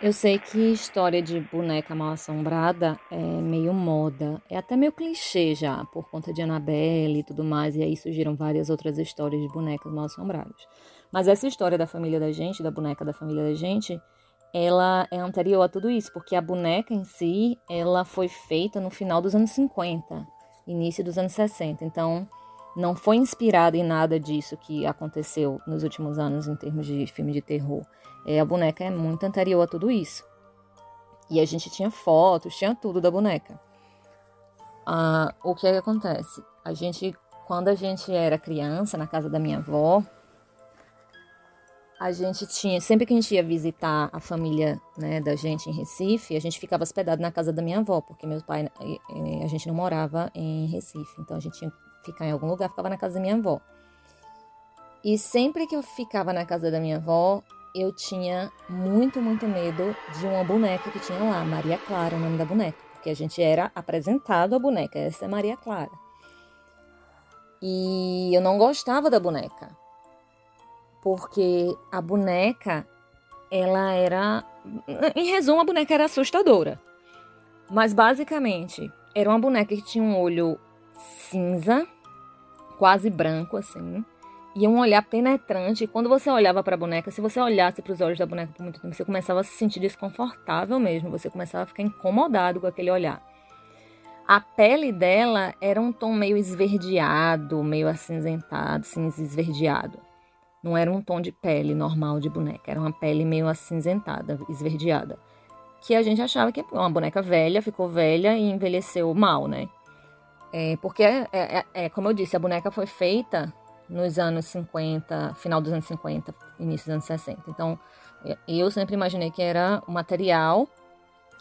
Eu sei que história de boneca mal assombrada é meio moda, é até meio clichê já, por conta de Annabelle e tudo mais, e aí surgiram várias outras histórias de bonecas mal assombradas. Mas essa história da família da gente, da boneca da família da gente, ela é anterior a tudo isso, porque a boneca em si, ela foi feita no final dos anos 50, início dos anos 60. Então, não foi inspirada em nada disso que aconteceu nos últimos anos em termos de filme de terror. É, a boneca é muito anterior a tudo isso. E a gente tinha fotos, tinha tudo da boneca. Ah, o que, é que acontece? A gente, quando a gente era criança, na casa da minha avó, a gente tinha, sempre que a gente ia visitar a família né, da gente em Recife, a gente ficava hospedado na casa da minha avó, porque meu pai, a gente não morava em Recife, então a gente tinha que ficar em algum lugar, ficava na casa da minha avó. E sempre que eu ficava na casa da minha avó, eu tinha muito, muito medo de uma boneca que tinha lá, Maria Clara, o nome da boneca, porque a gente era apresentado a boneca, essa é Maria Clara. E eu não gostava da boneca porque a boneca, ela era. Em resumo, a boneca era assustadora. Mas basicamente, era uma boneca que tinha um olho cinza, quase branco assim, e um olhar penetrante. Quando você olhava para a boneca, se você olhasse para os olhos da boneca por muito tempo, você começava a se sentir desconfortável mesmo, você começava a ficar incomodado com aquele olhar. A pele dela era um tom meio esverdeado, meio acinzentado, cinza esverdeado. Não era um tom de pele normal de boneca, era uma pele meio acinzentada, esverdeada. Que a gente achava que é uma boneca velha, ficou velha e envelheceu mal, né? É, porque, é, é, é, como eu disse, a boneca foi feita nos anos 50, final dos anos 50, início dos anos 60. Então, eu sempre imaginei que era um material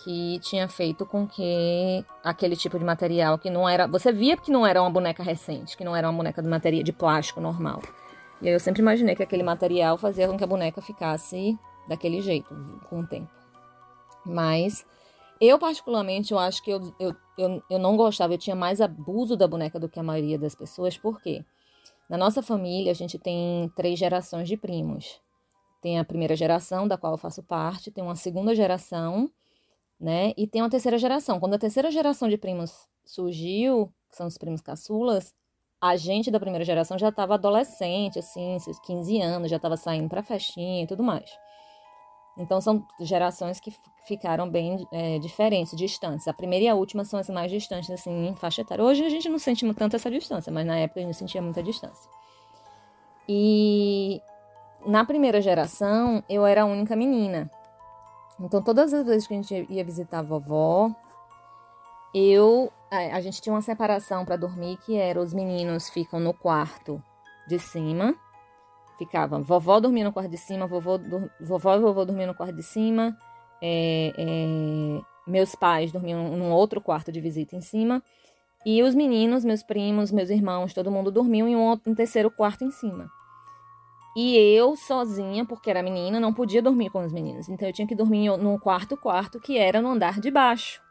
que tinha feito com que aquele tipo de material que não era. Você via que não era uma boneca recente, que não era uma boneca de material de plástico normal. E aí eu sempre imaginei que aquele material fazia com que a boneca ficasse daquele jeito com o tempo. Mas eu, particularmente, eu acho que eu, eu, eu, eu não gostava, eu tinha mais abuso da boneca do que a maioria das pessoas, por quê? Na nossa família, a gente tem três gerações de primos. Tem a primeira geração, da qual eu faço parte, tem uma segunda geração, né? E tem uma terceira geração. Quando a terceira geração de primos surgiu, que são os primos caçulas, a gente da primeira geração já estava adolescente, assim, seus 15 anos, já estava saindo para festinha e tudo mais. Então são gerações que ficaram bem é, diferentes, distantes. A primeira e a última são as mais distantes, assim, em faixa etária. Hoje a gente não sente tanto essa distância, mas na época a gente sentia muita distância. E na primeira geração eu era a única menina. Então todas as vezes que a gente ia visitar a vovó, eu a, gente tinha uma separação para dormir que era os meninos ficam no quarto de cima, ficava vovó dormia no quarto de cima, vovô, vovó e vovô dormiam no quarto de cima, é, é, meus pais dormiam num outro quarto de visita em cima, e os meninos, meus primos, meus irmãos, todo mundo dormiam em um, outro, um terceiro quarto em cima. E eu, sozinha, porque era menina, não podia dormir com os meninos. Então eu tinha que dormir num quarto quarto que era no andar de baixo.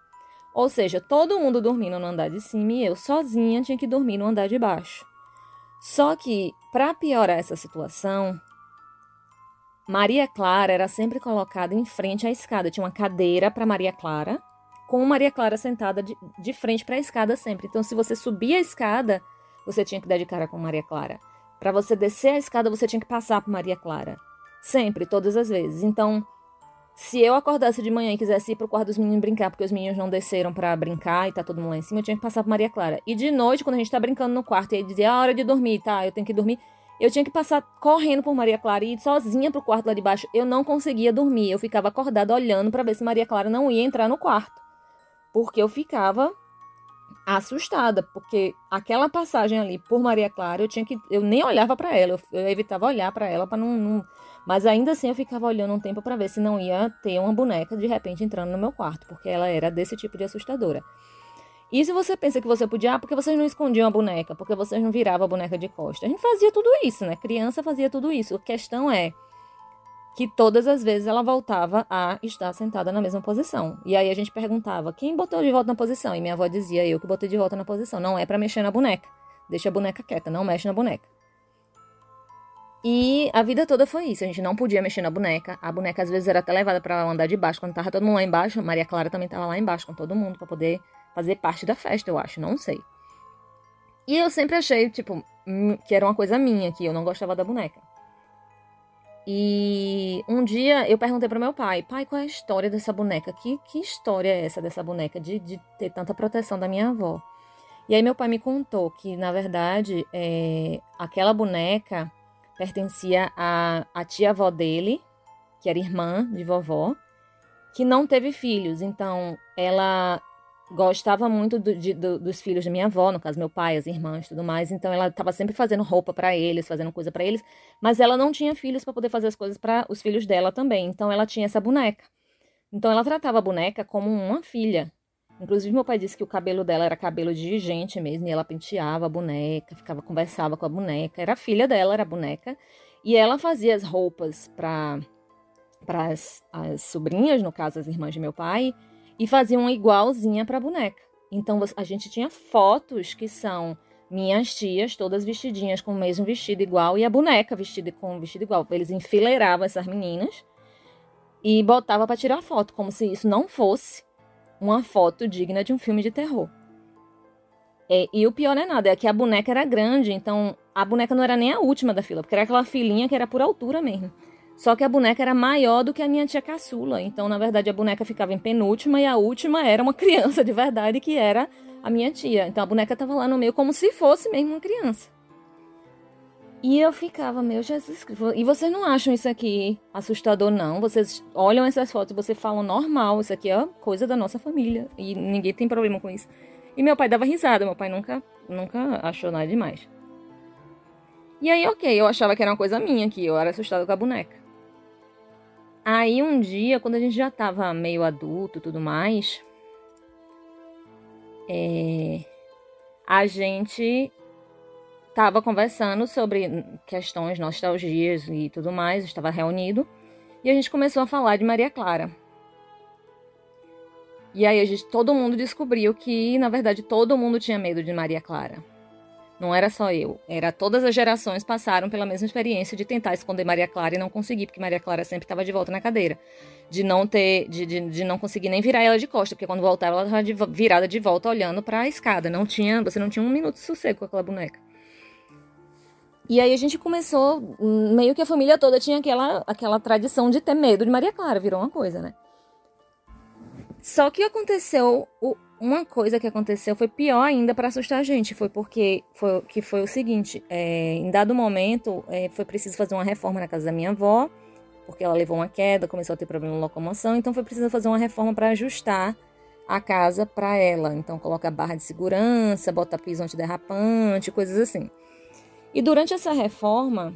Ou seja, todo mundo dormindo no andar de cima e eu sozinha tinha que dormir no andar de baixo. Só que, para piorar essa situação, Maria Clara era sempre colocada em frente à escada. Tinha uma cadeira para Maria Clara, com Maria Clara sentada de, de frente para a escada sempre. Então, se você subia a escada, você tinha que dar de cara com Maria Clara. Para você descer a escada, você tinha que passar por Maria Clara. Sempre, todas as vezes. Então, se eu acordasse de manhã e quisesse ir pro quarto dos meninos brincar, porque os meninos não desceram para brincar e tá todo mundo lá em cima, eu tinha que passar por Maria Clara. E de noite, quando a gente tá brincando no quarto, e ele dizia, a hora de dormir, tá, eu tenho que dormir. Eu tinha que passar correndo por Maria Clara e ir sozinha pro quarto lá de baixo. Eu não conseguia dormir. Eu ficava acordada olhando para ver se Maria Clara não ia entrar no quarto. Porque eu ficava assustada, porque aquela passagem ali por Maria Clara, eu tinha que eu nem olhava para ela, eu, eu, evitava olhar para ela para não, não mas ainda assim eu ficava olhando um tempo para ver se não ia ter uma boneca de repente entrando no meu quarto, porque ela era desse tipo de assustadora. E se você pensa que você podia, ah, porque vocês não escondiam a boneca, porque vocês não viravam a boneca de costa. A gente fazia tudo isso, né? Criança fazia tudo isso. A questão é que todas as vezes ela voltava a estar sentada na mesma posição. E aí a gente perguntava: "Quem botou de volta na posição?" E minha avó dizia: "Eu que botei de volta na posição. Não é para mexer na boneca. Deixa a boneca quieta, não mexe na boneca." E a vida toda foi isso. A gente não podia mexer na boneca. A boneca às vezes era até levada para andar de baixo. Quando tava todo mundo lá embaixo, Maria Clara também tava lá embaixo com todo mundo para poder fazer parte da festa, eu acho. Não sei. E eu sempre achei, tipo, hum, que era uma coisa minha, que eu não gostava da boneca. E um dia eu perguntei para meu pai, pai, qual é a história dessa boneca? Que, que história é essa dessa boneca de, de ter tanta proteção da minha avó? E aí meu pai me contou que, na verdade, é, aquela boneca pertencia à, à tia-avó dele, que era irmã de vovó, que não teve filhos. Então, ela gostava muito do, de, do, dos filhos da minha avó, no caso meu pai, as irmãs, tudo mais. Então, ela estava sempre fazendo roupa para eles, fazendo coisa para eles, mas ela não tinha filhos para poder fazer as coisas para os filhos dela também. Então, ela tinha essa boneca. Então, ela tratava a boneca como uma filha. Inclusive, meu pai disse que o cabelo dela era cabelo de gente mesmo, e ela penteava a boneca, ficava conversava com a boneca. Era a filha dela, era a boneca. E ela fazia as roupas para as, as sobrinhas, no caso, as irmãs de meu pai, e fazia uma igualzinha para a boneca. Então, a gente tinha fotos que são minhas tias, todas vestidinhas com o mesmo vestido igual, e a boneca vestida com o vestido igual. Eles enfileiravam essas meninas e botava para tirar foto, como se isso não fosse uma foto digna de um filme de terror. É, e o pior não é nada, é que a boneca era grande, então a boneca não era nem a última da fila, porque era aquela filinha que era por altura mesmo. Só que a boneca era maior do que a minha tia caçula, então na verdade a boneca ficava em penúltima e a última era uma criança de verdade que era a minha tia. Então a boneca estava lá no meio como se fosse mesmo uma criança. E eu ficava, meu Jesus Cristo. E vocês não acham isso aqui assustador, não? Vocês olham essas fotos e vocês falam normal, isso aqui é coisa da nossa família. E ninguém tem problema com isso. E meu pai dava risada, meu pai nunca, nunca achou nada demais. E aí, ok, eu achava que era uma coisa minha, que eu era assustada com a boneca. Aí um dia, quando a gente já tava meio adulto e tudo mais, é, a gente estava conversando sobre questões, nostalgias e tudo mais, estava reunido, e a gente começou a falar de Maria Clara. E aí a gente, todo mundo descobriu que, na verdade, todo mundo tinha medo de Maria Clara. Não era só eu, era todas as gerações passaram pela mesma experiência de tentar esconder Maria Clara e não conseguir, porque Maria Clara sempre estava de volta na cadeira. De não ter, de, de, de, não conseguir nem virar ela de costa, porque quando voltava ela estava virada de volta olhando para a escada. Não tinha, você não tinha um minuto de sossego com aquela boneca. E aí a gente começou, meio que a família toda tinha aquela, aquela tradição de ter medo de Maria Clara, virou uma coisa, né? Só que aconteceu, uma coisa que aconteceu foi pior ainda para assustar a gente, foi porque foi, que foi o seguinte, é, em dado momento é, foi preciso fazer uma reforma na casa da minha avó, porque ela levou uma queda, começou a ter problema de locomoção, então foi preciso fazer uma reforma para ajustar a casa para ela. Então coloca barra de segurança, bota piso antiderrapante, coisas assim. E durante essa reforma,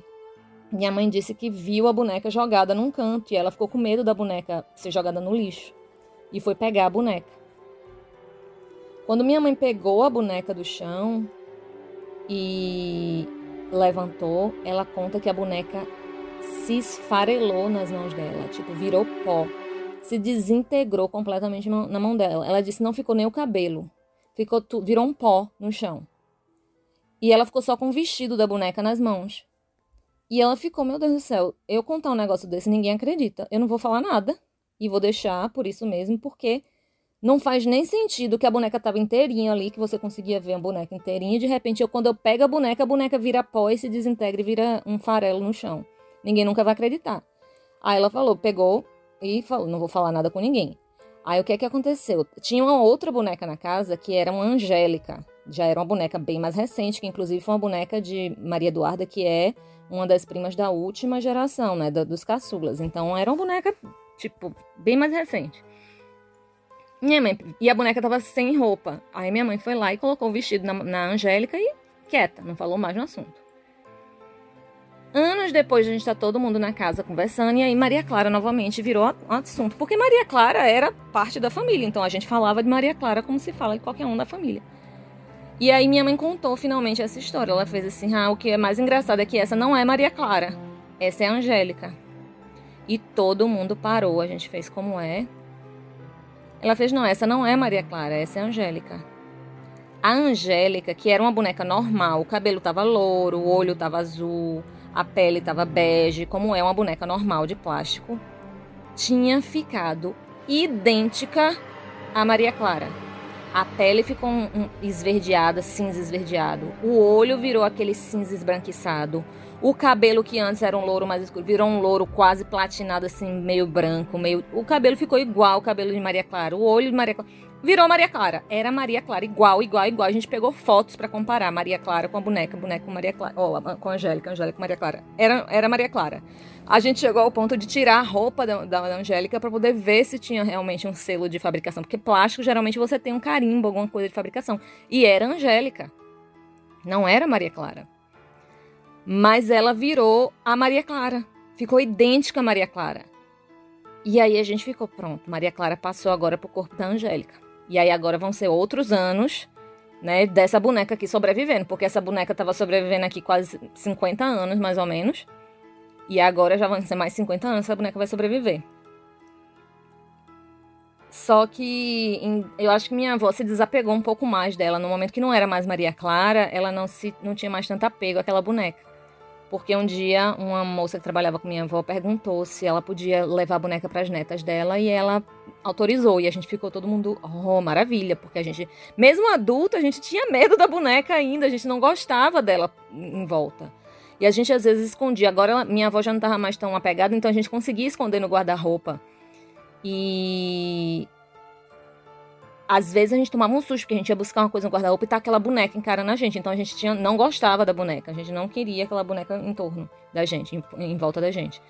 minha mãe disse que viu a boneca jogada num canto e ela ficou com medo da boneca ser jogada no lixo e foi pegar a boneca. Quando minha mãe pegou a boneca do chão e levantou, ela conta que a boneca se esfarelou nas mãos dela, tipo, virou pó, se desintegrou completamente na mão dela. Ela disse não ficou nem o cabelo, ficou virou um pó no chão. E ela ficou só com o vestido da boneca nas mãos. E ela ficou, meu Deus do céu, eu contar um negócio desse, ninguém acredita. Eu não vou falar nada. E vou deixar por isso mesmo, porque não faz nem sentido que a boneca estava inteirinha ali, que você conseguia ver a boneca inteirinha, e de repente, eu, quando eu pego a boneca, a boneca vira pó e se desintegra e vira um farelo no chão. Ninguém nunca vai acreditar. Aí ela falou, pegou e falou, não vou falar nada com ninguém. Aí o que é que aconteceu? Tinha uma outra boneca na casa que era uma Angélica já era uma boneca bem mais recente, que inclusive foi uma boneca de Maria Eduarda, que é uma das primas da última geração, né, dos caçulas. Então era uma boneca, tipo, bem mais recente. Minha mãe, e a boneca tava sem roupa. Aí minha mãe foi lá e colocou o vestido na, na Angélica e quieta, não falou mais no assunto. Anos depois, a gente tá todo mundo na casa conversando, e aí Maria Clara novamente virou assunto. Porque Maria Clara era parte da família, então a gente falava de Maria Clara como se fala de qualquer um da família. E aí minha mãe contou finalmente essa história. Ela fez assim: ah, o que é mais engraçado é que essa não é Maria Clara, essa é a Angélica. E todo mundo parou, a gente fez como é. Ela fez: não, essa não é Maria Clara, essa é a Angélica. A Angélica, que era uma boneca normal, o cabelo tava louro, o olho tava azul, a pele estava bege, como é uma boneca normal de plástico, tinha ficado idêntica à Maria Clara. A pele ficou um, um, esverdeada, cinza esverdeado. O olho virou aquele cinza esbranquiçado. O cabelo que antes era um louro mais escuro virou um louro quase platinado, assim, meio branco, meio. O cabelo ficou igual ao cabelo de Maria Clara. O olho de Maria Clara. Virou Maria Clara. Era Maria Clara, igual, igual, igual. A gente pegou fotos para comparar Maria Clara com a boneca, boneca com Maria Clara. Oh, com a Angélica, Angélica com Maria Clara. Era, era Maria Clara. A gente chegou ao ponto de tirar a roupa da, da, da Angélica para poder ver se tinha realmente um selo de fabricação. Porque plástico, geralmente, você tem um carimbo, alguma coisa de fabricação. E era Angélica. Não era Maria Clara. Mas ela virou a Maria Clara. Ficou idêntica a Maria Clara. E aí a gente ficou pronto. Maria Clara passou agora pro corpo da Angélica. E aí agora vão ser outros anos, né, dessa boneca aqui sobrevivendo, porque essa boneca estava sobrevivendo aqui quase 50 anos, mais ou menos. E agora já vão ser mais 50 anos, essa boneca vai sobreviver. Só que em, eu acho que minha avó se desapegou um pouco mais dela. No momento que não era mais Maria Clara, ela não, se, não tinha mais tanto apego àquela boneca. Porque um dia uma moça que trabalhava com minha avó perguntou se ela podia levar a boneca para as netas dela e ela autorizou. E a gente ficou todo mundo, oh, maravilha, porque a gente, mesmo adulto, a gente tinha medo da boneca ainda, a gente não gostava dela em volta. E a gente às vezes escondia. Agora ela, minha avó já não estava mais tão apegada, então a gente conseguia esconder no guarda-roupa. E às vezes a gente tomava um susto, porque a gente ia buscar uma coisa no guarda-roupa e tá aquela boneca encarando a gente. Então a gente tinha, não gostava da boneca, a gente não queria aquela boneca em torno da gente, em, em volta da gente.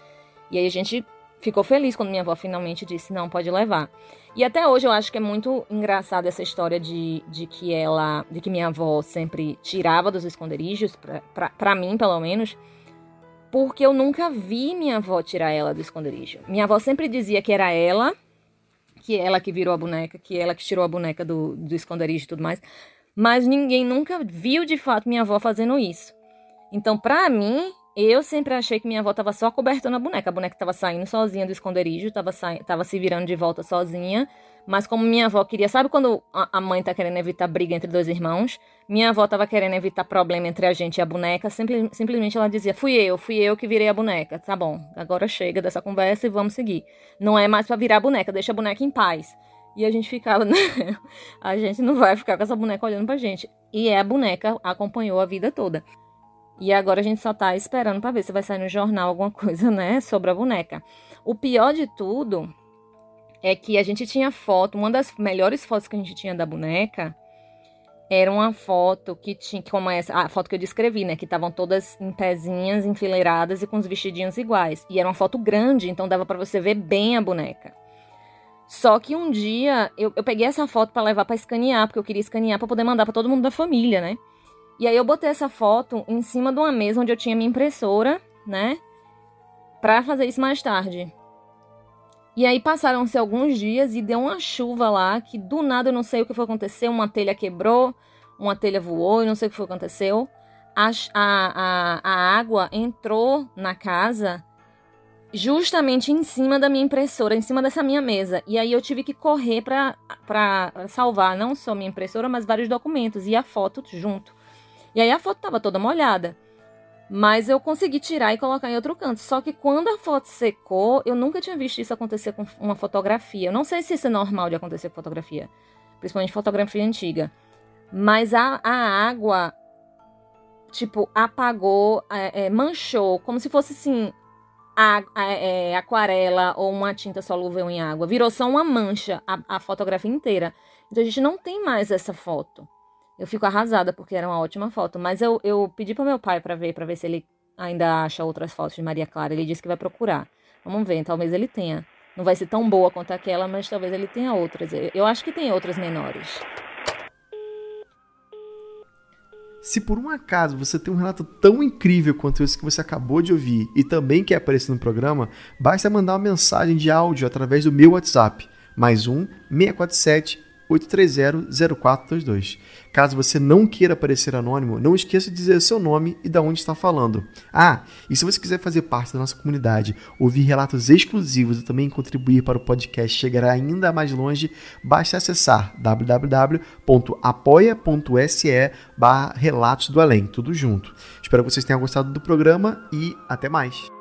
E aí a gente ficou feliz quando minha avó finalmente disse: não, pode levar. E até hoje eu acho que é muito engraçada essa história de, de que ela, de que minha avó sempre tirava dos esconderijos, para mim pelo menos, porque eu nunca vi minha avó tirar ela do esconderijo. Minha avó sempre dizia que era ela que ela que virou a boneca, que ela que tirou a boneca do, do esconderijo e tudo mais. Mas ninguém nunca viu de fato minha avó fazendo isso. Então, pra mim, eu sempre achei que minha avó tava só cobertando a boneca. A boneca tava saindo sozinha do esconderijo, tava, sa... tava se virando de volta sozinha. Mas como minha avó queria, sabe quando a mãe tá querendo evitar briga entre dois irmãos? Minha avó tava querendo evitar problema entre a gente e a boneca. Simples, simplesmente ela dizia: fui eu, fui eu que virei a boneca. Tá bom, agora chega dessa conversa e vamos seguir. Não é mais para virar a boneca, deixa a boneca em paz. E a gente ficava, né? A gente não vai ficar com essa boneca olhando pra gente. E é a boneca acompanhou a vida toda. E agora a gente só tá esperando para ver se vai sair no jornal alguma coisa, né, sobre a boneca. O pior de tudo é que a gente tinha foto, uma das melhores fotos que a gente tinha da boneca era uma foto que tinha, como essa, a foto que eu descrevi, né? Que estavam todas em pezinhas, enfileiradas e com os vestidinhos iguais. E era uma foto grande, então dava para você ver bem a boneca. Só que um dia eu, eu peguei essa foto para levar para escanear, porque eu queria escanear para poder mandar para todo mundo da família, né? E aí eu botei essa foto em cima de uma mesa onde eu tinha minha impressora, né? Para fazer isso mais tarde. E aí passaram-se alguns dias e deu uma chuva lá que do nada eu não sei o que foi acontecer. Uma telha quebrou, uma telha voou, e não sei o que foi aconteceu. A, a, a, água entrou na casa justamente em cima da minha impressora, em cima dessa minha mesa. E aí eu tive que correr para salvar não só minha impressora, mas vários documentos e a foto junto. E aí a foto estava toda molhada. Mas eu consegui tirar e colocar em outro canto. Só que quando a foto secou, eu nunca tinha visto isso acontecer com uma fotografia. Eu não sei se isso é normal de acontecer com fotografia. Principalmente fotografia antiga. Mas a, a água, tipo, apagou, é, é, manchou, como se fosse assim, a, a, é, aquarela ou uma tinta solúvel em água. Virou só uma mancha a, a fotografia inteira. Então a gente não tem mais essa foto. Eu fico arrasada porque era uma ótima foto. Mas eu, eu pedi pro meu pai para ver, para ver se ele ainda acha outras fotos de Maria Clara. Ele disse que vai procurar. Vamos ver, talvez ele tenha. Não vai ser tão boa quanto aquela, mas talvez ele tenha outras. Eu acho que tem outras menores. Se por um acaso você tem um relato tão incrível quanto esse que você acabou de ouvir e também quer aparecer no programa, basta mandar uma mensagem de áudio através do meu WhatsApp, mais um 647 830-0422. Caso você não queira aparecer anônimo, não esqueça de dizer seu nome e de onde está falando. Ah, e se você quiser fazer parte da nossa comunidade, ouvir relatos exclusivos e também contribuir para o podcast chegar ainda mais longe, basta acessar www.apoia.se barra Relatos do Além, tudo junto. Espero que vocês tenham gostado do programa e até mais.